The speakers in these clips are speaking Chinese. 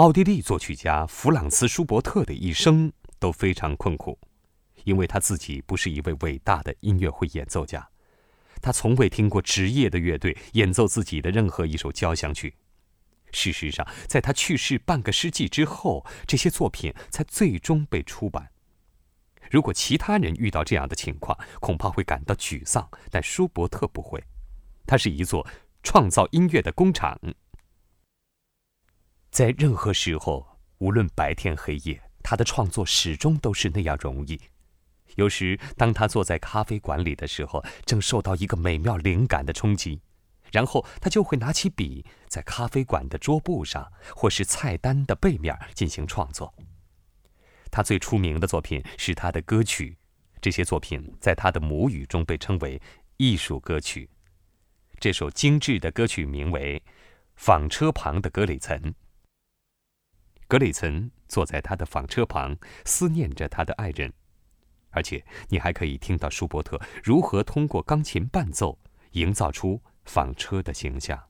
奥地利作曲家弗朗茨·舒伯特的一生都非常困苦，因为他自己不是一位伟大的音乐会演奏家，他从未听过职业的乐队演奏自己的任何一首交响曲。事实上，在他去世半个世纪之后，这些作品才最终被出版。如果其他人遇到这样的情况，恐怕会感到沮丧，但舒伯特不会。他是一座创造音乐的工厂，在任何时候，无论白天黑夜，他的创作始终都是那样容易。有时，当他坐在咖啡馆里的时候，正受到一个美妙灵感的冲击。然后他就会拿起笔，在咖啡馆的桌布上或是菜单的背面进行创作。他最出名的作品是他的歌曲，这些作品在他的母语中被称为艺术歌曲。这首精致的歌曲名为《纺车旁的格里岑》。格里岑坐在他的纺车旁，思念着他的爱人，而且你还可以听到舒伯特如何通过钢琴伴奏营造出。纺车的形象。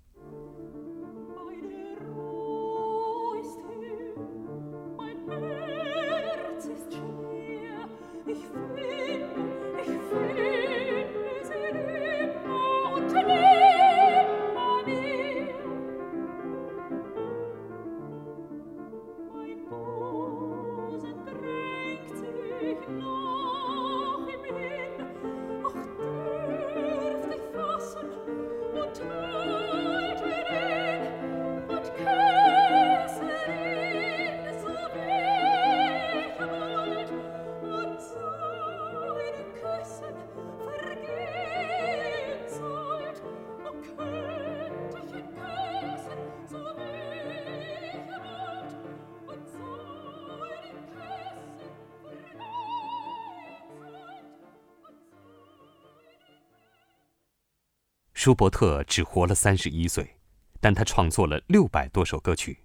舒伯特只活了三十一岁，但他创作了六百多首歌曲。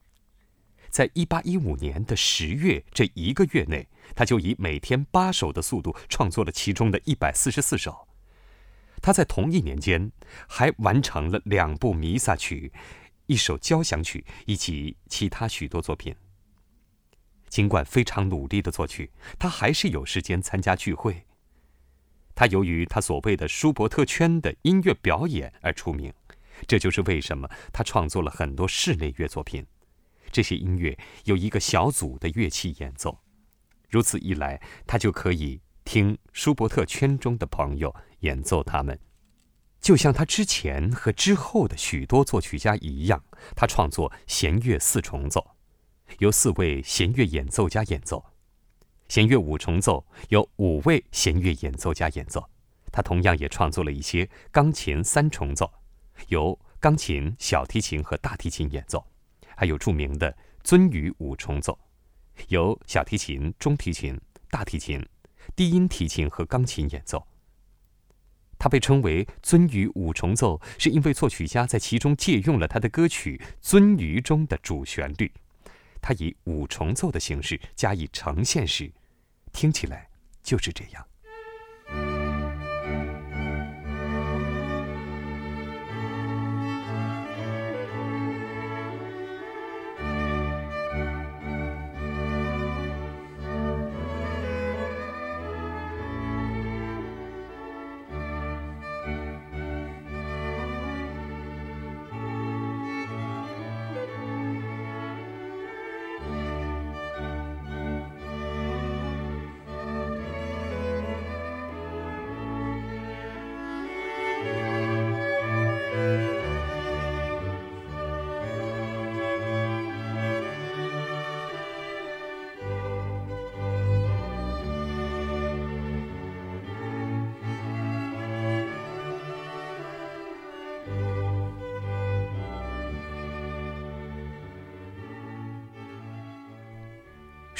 在一八一五年的十月这一个月内，他就以每天八首的速度创作了其中的一百四十四首。他在同一年间还完成了两部弥撒曲、一首交响曲以及其他许多作品。尽管非常努力的作曲，他还是有时间参加聚会。他由于他所谓的舒伯特圈的音乐表演而出名，这就是为什么他创作了很多室内乐作品。这些音乐有一个小组的乐器演奏，如此一来，他就可以听舒伯特圈中的朋友演奏他们。就像他之前和之后的许多作曲家一样，他创作弦乐四重奏，由四位弦乐演奏家演奏。弦乐五重奏由五位弦乐演奏家演奏，他同样也创作了一些钢琴三重奏，由钢琴、小提琴和大提琴演奏，还有著名的鳟鱼五重奏，由小提琴、中提琴、大提琴、低音提琴和钢琴演奏。他被称为鳟鱼五重奏，是因为作曲家在其中借用了他的歌曲《鳟鱼》中的主旋律。他以五重奏的形式加以呈现时，听起来就是这样。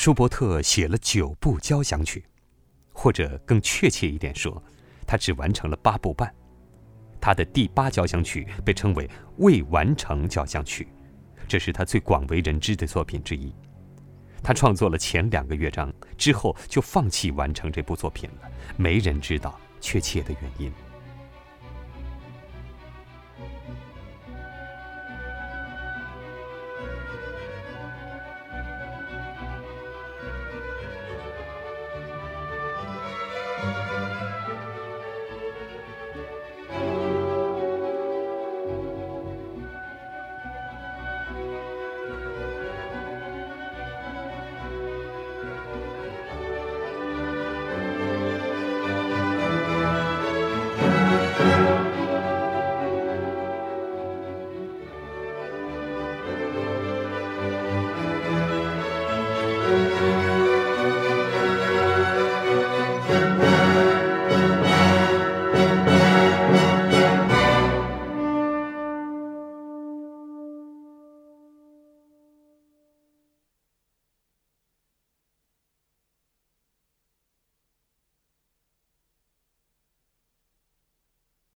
舒伯特写了九部交响曲，或者更确切一点说，他只完成了八部半。他的第八交响曲被称为未完成交响曲，这是他最广为人知的作品之一。他创作了前两个乐章之后，就放弃完成这部作品了。没人知道确切的原因。